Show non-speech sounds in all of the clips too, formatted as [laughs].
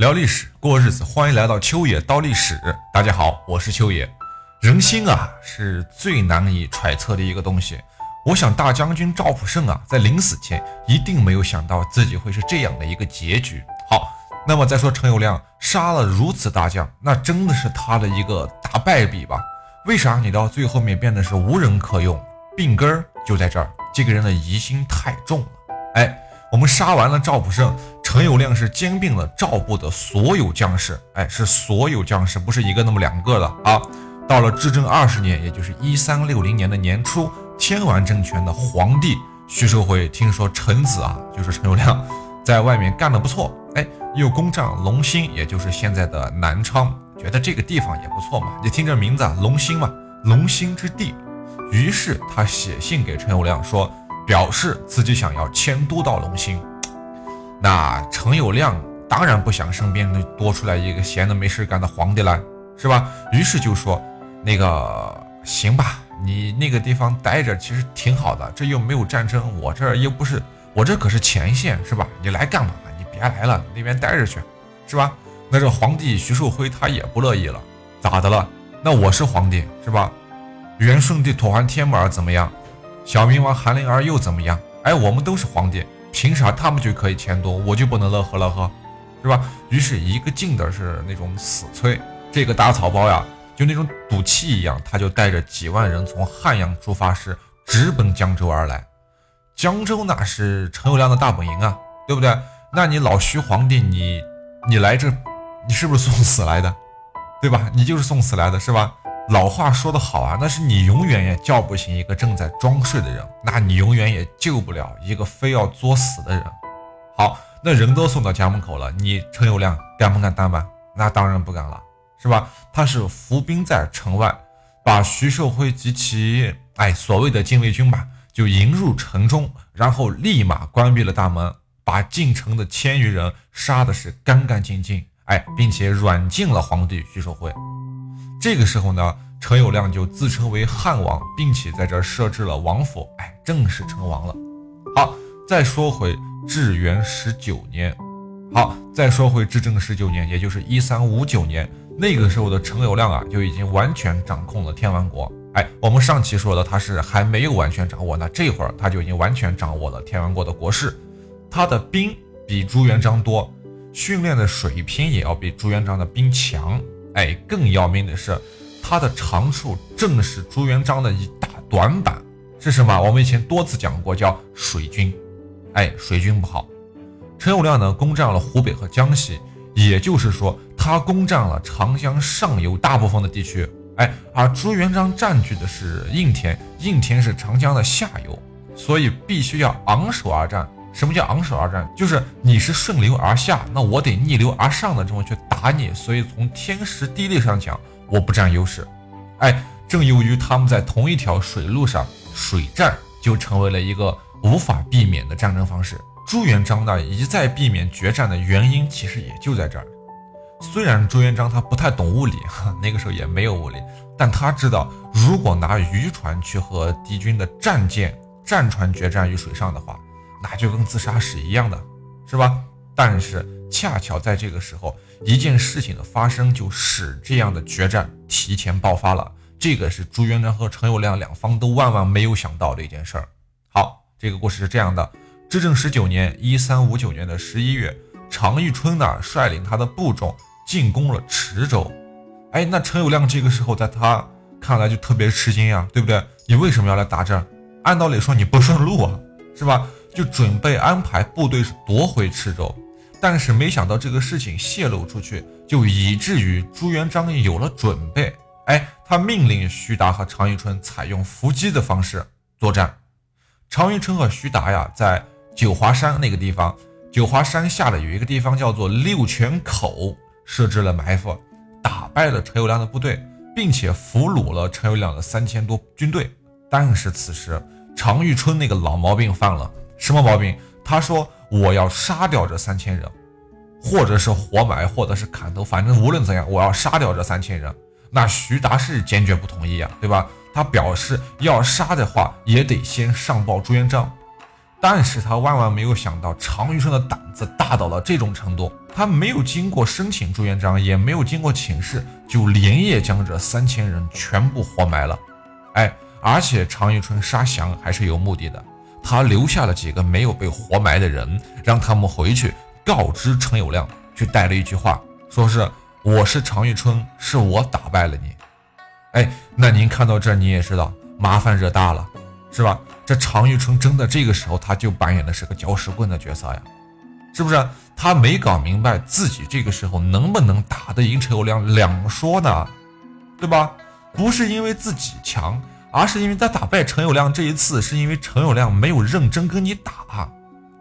聊历史，过日子，欢迎来到秋野刀历史。大家好，我是秋野。人心啊，是最难以揣测的一个东西。我想大将军赵普胜啊，在临死前一定没有想到自己会是这样的一个结局。好，那么再说陈友谅杀了如此大将，那真的是他的一个大败笔吧？为啥你到最后面变得是无人可用？病根儿就在这儿，这个人的疑心太重了。哎，我们杀完了赵普胜。陈友谅是兼并了赵部的所有将士，哎，是所有将士，不是一个那么两个的啊。到了至正二十年，也就是一三六零年的年初，天完政权的皇帝徐寿辉听说臣子啊，就是陈友谅，在外面干得不错，哎，又攻占龙兴，也就是现在的南昌，觉得这个地方也不错嘛。你听这名字，啊，龙兴嘛，龙兴之地。于是他写信给陈友谅说，表示自己想要迁都到龙兴。那陈友谅当然不想身边多出来一个闲的没事干的皇帝了，是吧？于是就说：“那个行吧，你那个地方待着其实挺好的，这又没有战争，我这又不是，我这可是前线，是吧？你来干嘛？你别来了，那边待着去，是吧？”那这皇帝徐寿辉他也不乐意了，咋的了？那我是皇帝，是吧？元顺帝妥欢天目儿怎么样？小明王韩林儿又怎么样？哎，我们都是皇帝。凭啥他们就可以迁都，我就不能乐呵乐呵，是吧？于是一个劲的是那种死催，这个大草包呀，就那种赌气一样，他就带着几万人从汉阳出发时直奔江州而来。江州那是陈友谅的大本营啊，对不对？那你老徐皇帝，你你来这，你是不是送死来的？对吧？你就是送死来的，是吧？老话说得好啊，那是你永远也叫不醒一个正在装睡的人，那你永远也救不了一个非要作死的人。好，那人都送到家门口了，你陈友谅敢不敢担吧？那当然不敢了，是吧？他是伏兵在城外，把徐寿辉及其哎所谓的禁卫军吧，就迎入城中，然后立马关闭了。大门，把进城的千余人杀的是干干净净，哎，并且软禁了。皇帝徐寿辉。这个时候呢，陈友谅就自称为汉王，并且在这儿设置了王府，哎，正式称王了。好，再说回至元十九年，好，再说回至正十九年，也就是一三五九年，那个时候的陈友谅啊，就已经完全掌控了天完国。哎，我们上期说的他是还没有完全掌握，那这会儿他就已经完全掌握了天完国的国势。他的兵比朱元璋多，训练的水平也要比朱元璋的兵强。哎，更要命的是，他的长处正是朱元璋的一大短板，是什么？我们以前多次讲过，叫水军。哎，水军不好。陈友谅呢，攻占了湖北和江西，也就是说，他攻占了长江上游大部分的地区。哎，而朱元璋占据的是应天，应天是长江的下游，所以必须要昂首而战。什么叫昂首而战？就是你是顺流而下，那我得逆流而上的这么去打你。所以从天时地利上讲，我不占优势。哎，正由于他们在同一条水路上，水战就成为了一个无法避免的战争方式。朱元璋呢一再避免决战的原因，其实也就在这儿。虽然朱元璋他不太懂物理，那个时候也没有物理，但他知道，如果拿渔船去和敌军的战舰、战船决战于水上的话。那就跟自杀是一样的，是吧？但是恰巧在这个时候，一件事情的发生，就使这样的决战提前爆发了。这个是朱元璋和陈友谅两方都万万没有想到的一件事儿。好，这个故事是这样的：至正十九年（一三五九年的十一月），常遇春呢率领他的部众进攻了池州。哎，那陈友谅这个时候在他看来就特别吃惊呀，对不对？你为什么要来打这？按道理说你不顺路啊，是吧？就准备安排部队是夺回池州，但是没想到这个事情泄露出去，就以至于朱元璋有了准备。哎，他命令徐达和常遇春采用伏击的方式作战。常遇春和徐达呀，在九华山那个地方，九华山下的有一个地方叫做六泉口，设置了埋伏，打败了陈友谅的部队，并且俘虏了陈友谅的三千多军队。但是此时常遇春那个老毛病犯了。什么毛病？他说我要杀掉这三千人，或者是活埋，或者是砍头，反正无论怎样，我要杀掉这三千人。那徐达是坚决不同意啊，对吧？他表示要杀的话，也得先上报朱元璋。但是他万万没有想到，常遇春的胆子大到了这种程度。他没有经过申请朱元璋，也没有经过请示，就连夜将这三千人全部活埋了。哎，而且常遇春杀降还是有目的的，他留下了几个没有被活埋的人，让他们回去告知陈友谅，就带了一句话，说是我是常遇春，是我打败了你。哎，那您看到这，你也知道麻烦惹大了，是吧？这常遇春真的这个时候他就扮演的是个搅屎棍的角色呀，是不是？他没搞明白自己这个时候能不能打得赢陈友谅两说呢，对吧？不是因为自己强，而是因为他打败陈友谅这一次是因为陈友谅没有认真跟你打。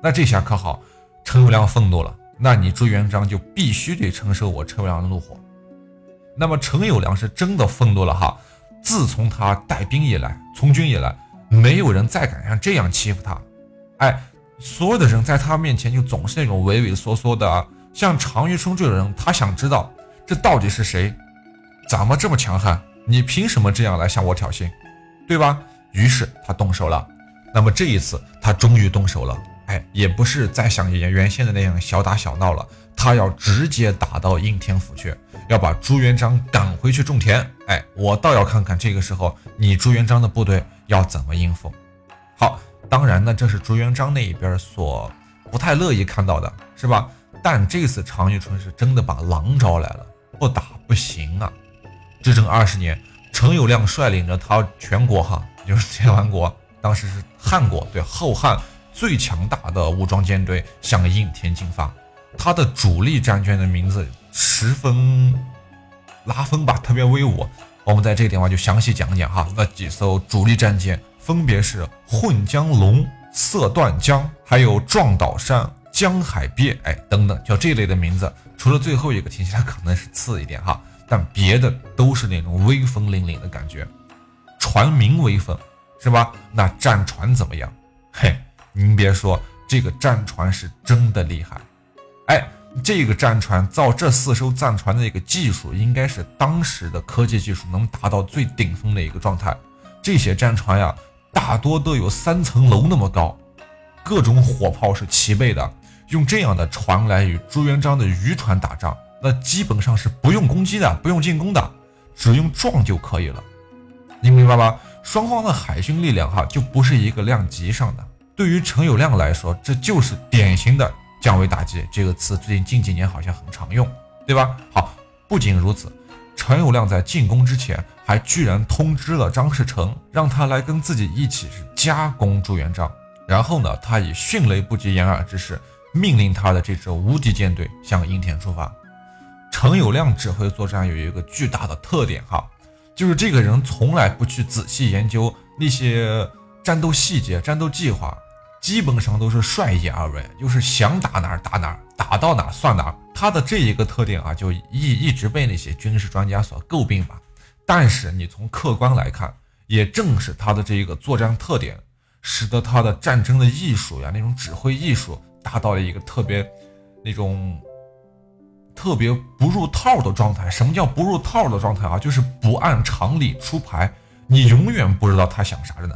那这下可好，陈友谅愤怒了，那你朱元璋就必须得承受我陈友谅的怒火。那么陈友谅是真的愤怒了哈，自从他带兵以来，从军以来，没有人再敢像这样欺负他，哎。所有的人在他面前就总是那种畏畏缩缩的，像常遇春这种人，他想知道这到底是谁，怎么这么强悍？你凭什么这样来向我挑衅，对吧？于是他动手了。那么这一次他终于动手了，哎，也不是再像原原先的那样小打小闹了，他要直接打到应天府去，要把朱元璋赶回去种田。哎，我倒要看看这个时候你朱元璋的部队要怎么应付。好。当然呢，这是朱元璋那一边所不太乐意看到的，是吧？但这次常遇春是真的把狼招来了，不打不行啊！至正二十年，陈友谅率领着他全国哈，就是 [laughs] 天完国，当时是汉国对后汉最强大的武装舰队向应天进发。他的主力战舰的名字十分拉风吧，特别威武。我们在这个地方就详细讲讲哈，那几艘主力战舰。分别是混江龙、色断江，还有撞岛山、江海鳖，哎，等等，叫这类的名字。除了最后一个听起来可能是次一点哈，但别的都是那种威风凛凛的感觉。船名威风，是吧？那战船怎么样？嘿，您别说，这个战船是真的厉害。哎，这个战船造这四艘战船的一个技术，应该是当时的科技技术能达到最顶峰的一个状态。这些战船呀。大多都有三层楼那么高，各种火炮是齐备的。用这样的船来与朱元璋的渔船打仗，那基本上是不用攻击的，不用进攻的，只用撞就可以了。你明白吗？双方的海军力量哈，就不是一个量级上的。对于陈友谅来说，这就是典型的降维打击这个词，最近近几年好像很常用，对吧？好，不仅如此。陈友谅在进攻之前，还居然通知了张士诚，让他来跟自己一起是夹攻朱元璋。然后呢，他以迅雷不及掩耳之势，命令他的这支无敌舰队向应天出发。陈友谅指挥作战有一个巨大的特点哈，就是这个人从来不去仔细研究那些战斗细节、战斗计划。基本上都是率意而为，就是想打哪儿打哪儿，打到哪儿算哪儿。他的这一个特点啊，就一一直被那些军事专家所诟病吧。但是你从客观来看，也正是他的这一个作战特点，使得他的战争的艺术呀，那种指挥艺术达到了一个特别那种特别不入套的状态。什么叫不入套的状态啊？就是不按常理出牌，你永远不知道他想啥着呢。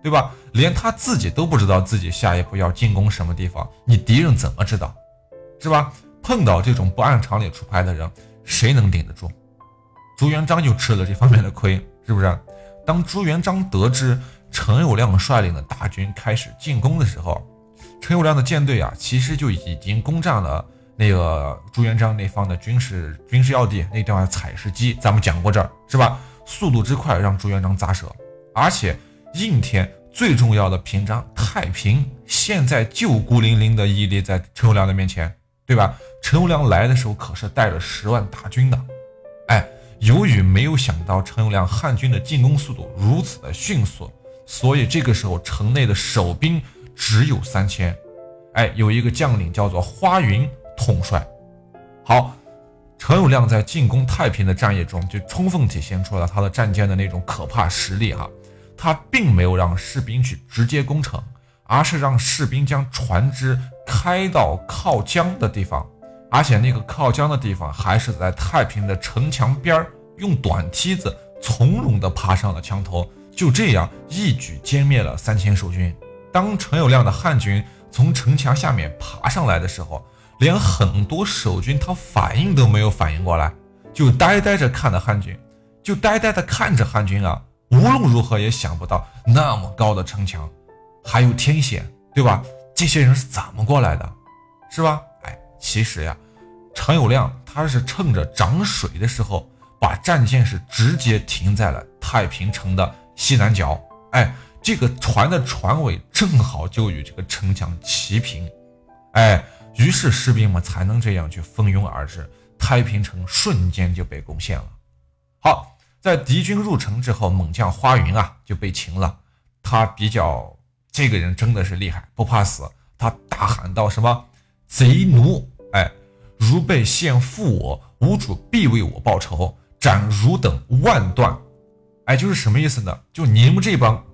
对吧？连他自己都不知道自己下一步要进攻什么地方，你敌人怎么知道？是吧？碰到这种不按常理出牌的人，谁能顶得住？朱元璋就吃了这方面的亏，是不是？当朱元璋得知陈友谅率领的大军开始进攻的时候，陈友谅的舰队啊，其实就已经攻占了那个朱元璋那方的军事军事要地，那地方采石矶，咱们讲过这儿，是吧？速度之快让朱元璋咂舌，而且。应天最重要的屏障太平，现在就孤零零的屹立在陈友谅的面前，对吧？陈友谅来的时候可是带着十万大军的，哎，由于没有想到陈友谅汉军的进攻速度如此的迅速，所以这个时候城内的守兵只有三千，哎，有一个将领叫做花云统帅。好，陈友谅在进攻太平的战役中就充分体现出了他的战舰的那种可怕实力哈。他并没有让士兵去直接攻城，而是让士兵将船只开到靠江的地方，而且那个靠江的地方还是在太平的城墙边儿，用短梯子从容地爬上了墙头，就这样一举歼灭了三千守军。当陈友谅的汉军从城墙下面爬上来的时候，连很多守军他反应都没有反应过来，就呆呆着看着汉军，就呆呆的看着汉军啊。无论如何也想不到那么高的城墙，还有天险，对吧？这些人是怎么过来的，是吧？哎，其实呀，陈友谅他是趁着涨水的时候，把战舰是直接停在了太平城的西南角。哎，这个船的船尾正好就与这个城墙齐平。哎，于是士兵们才能这样去蜂拥而至，太平城瞬间就被攻陷了。好。在敌军入城之后，猛将花云啊就被擒了。他比较这个人真的是厉害，不怕死。他大喊道：“什么贼奴！哎，如被陷负我，吾主必为我报仇，斩汝等万段。”哎，就是什么意思呢？就你们这帮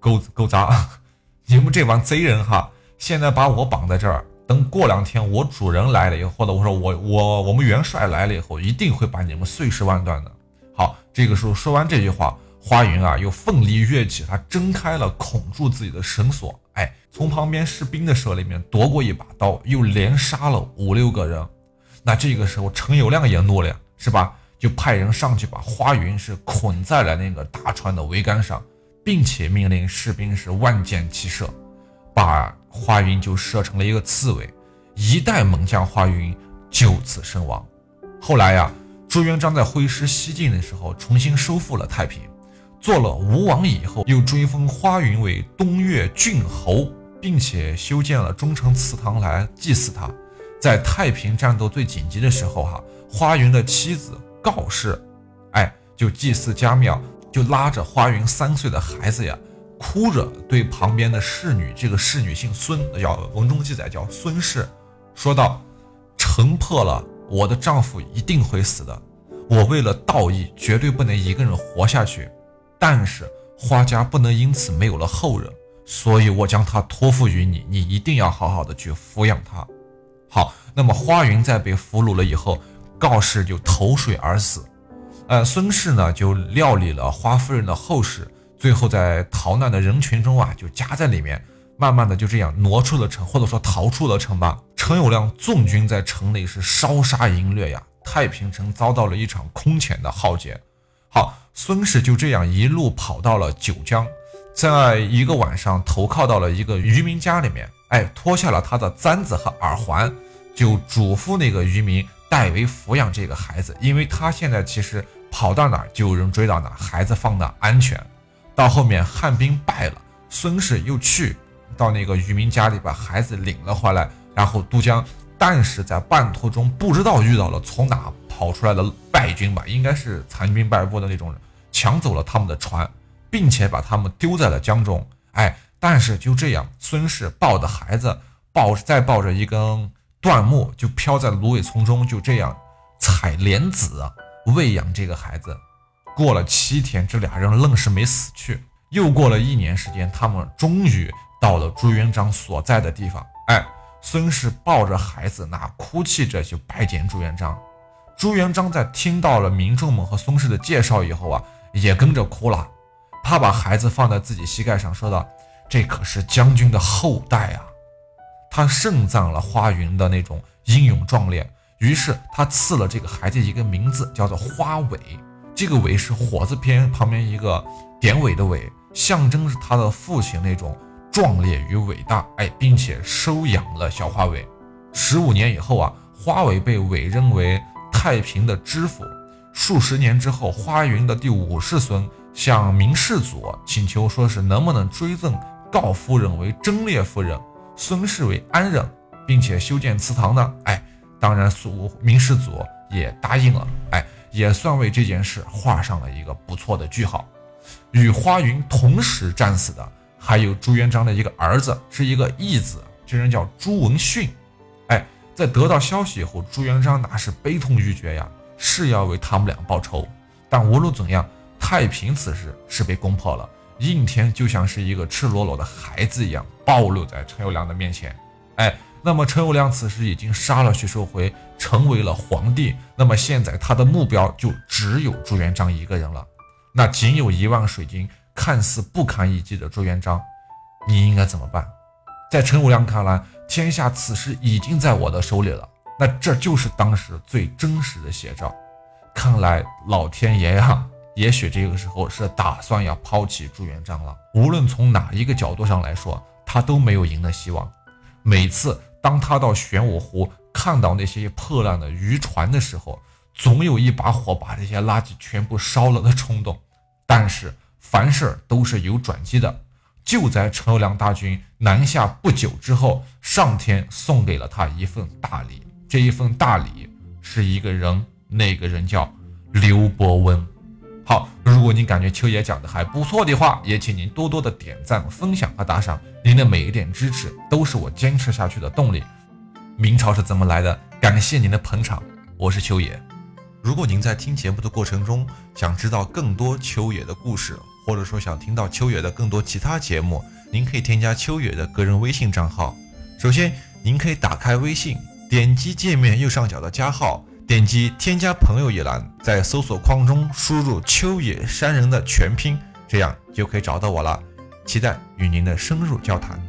狗狗杂，[laughs] 你们这帮贼人哈，现在把我绑在这儿，等过两天我主人来了以后，或者我说我我我们元帅来了以后，一定会把你们碎尸万段的。好，这个时候说完这句话，花云啊又奋力跃起，他挣开了捆住自己的绳索，哎，从旁边士兵的手里面夺过一把刀，又连杀了五六个人。那这个时候陈友谅也怒了，是吧？就派人上去把花云是捆在了那个大船的桅杆上，并且命令士兵是万箭齐射，把花云就射成了一个刺猬。一代猛将花云就此身亡。后来呀。朱元璋在挥师西进的时候，重新收复了太平，做了吴王以后，又追封花云为东岳郡侯，并且修建了忠诚祠堂来祭祀他。在太平战斗最紧急的时候，哈，花云的妻子告氏，哎，就祭祀家庙，就拉着花云三岁的孩子呀，哭着对旁边的侍女，这个侍女姓孙，叫文中记载叫孙氏，说道：“城破了，我的丈夫一定会死的。”我为了道义，绝对不能一个人活下去。但是花家不能因此没有了后人，所以我将他托付于你，你一定要好好的去抚养他。好，那么花云在被俘虏了以后，告示就投水而死。呃，孙氏呢就料理了花夫人的后事，最后在逃难的人群中啊就夹在里面，慢慢的就这样挪出了城，或者说逃出了城吧。陈友谅纵军在城内是烧杀淫掠呀。太平城遭到了一场空前的浩劫。好，孙氏就这样一路跑到了九江，在一个晚上投靠到了一个渔民家里面。哎，脱下了他的簪子和耳环，就嘱咐那个渔民代为抚养这个孩子，因为他现在其实跑到哪就有人追到哪，孩子放的安全。到后面汉兵败了，孙氏又去到那个渔民家里把孩子领了回来，然后渡江。但是在半途中，不知道遇到了从哪跑出来的败军吧，应该是残兵败部的那种人，抢走了他们的船，并且把他们丢在了江中。哎，但是就这样，孙氏抱着孩子，抱再抱着一根断木，就飘在芦苇丛中，就这样采莲子喂养这个孩子。过了七天，这俩人愣是没死去。又过了一年时间，他们终于到了朱元璋所在的地方。哎。孙氏抱着孩子，那哭泣着就拜见朱元璋。朱元璋在听到了民众们和孙氏的介绍以后啊，也跟着哭了。他把孩子放在自己膝盖上，说道：“这可是将军的后代啊！”他盛赞了花云的那种英勇壮烈，于是他赐了这个孩子一个名字，叫做花伟。这个伟是火字边旁边一个典韦的韦，象征是他的父亲那种。壮烈与伟大，哎，并且收养了小花伟。十五年以后啊，花伟被委任为太平的知府。数十年之后，花云的第五世孙向明世祖请求，说是能不能追赠告夫人为贞烈夫人，孙氏为安人，并且修建祠堂呢？哎，当然，苏明世祖也答应了。哎，也算为这件事画上了一个不错的句号。与花云同时战死的。还有朱元璋的一个儿子，是一个义子，这人叫朱文训。哎，在得到消息以后，朱元璋那是悲痛欲绝呀，是要为他们俩报仇。但无论怎样，太平此时是被攻破了，应天就像是一个赤裸裸的孩子一样暴露在陈友谅的面前。哎，那么陈友谅此时已经杀了徐寿辉，成为了皇帝。那么现在他的目标就只有朱元璋一个人了。那仅有一万水军。看似不堪一击的朱元璋，你应该怎么办？在陈友谅看来，天下此时已经在我的手里了。那这就是当时最真实的写照。看来老天爷呀，也许这个时候是打算要抛弃朱元璋了。无论从哪一个角度上来说，他都没有赢的希望。每次当他到玄武湖看到那些破烂的渔船的时候，总有一把火把这些垃圾全部烧了的冲动。但是凡事都是有转机的。就在陈友谅大军南下不久之后，上天送给了他一份大礼。这一份大礼是一个人，那个人叫刘伯温。如果您感觉秋爷讲的还不错的话，也请您多多的点赞、分享和打赏。您的每一点支持都是我坚持下去的动力。明朝是怎么来的？感谢您的捧场，我是秋野。如果您在听节目的过程中想知道更多秋野的故事，或者说想听到秋野的更多其他节目，您可以添加秋野的个人微信账号。首先，您可以打开微信，点击界面右上角的加号，点击添加朋友一栏，在搜索框中输入“秋野山人”的全拼，这样就可以找到我了。期待与您的深入交谈。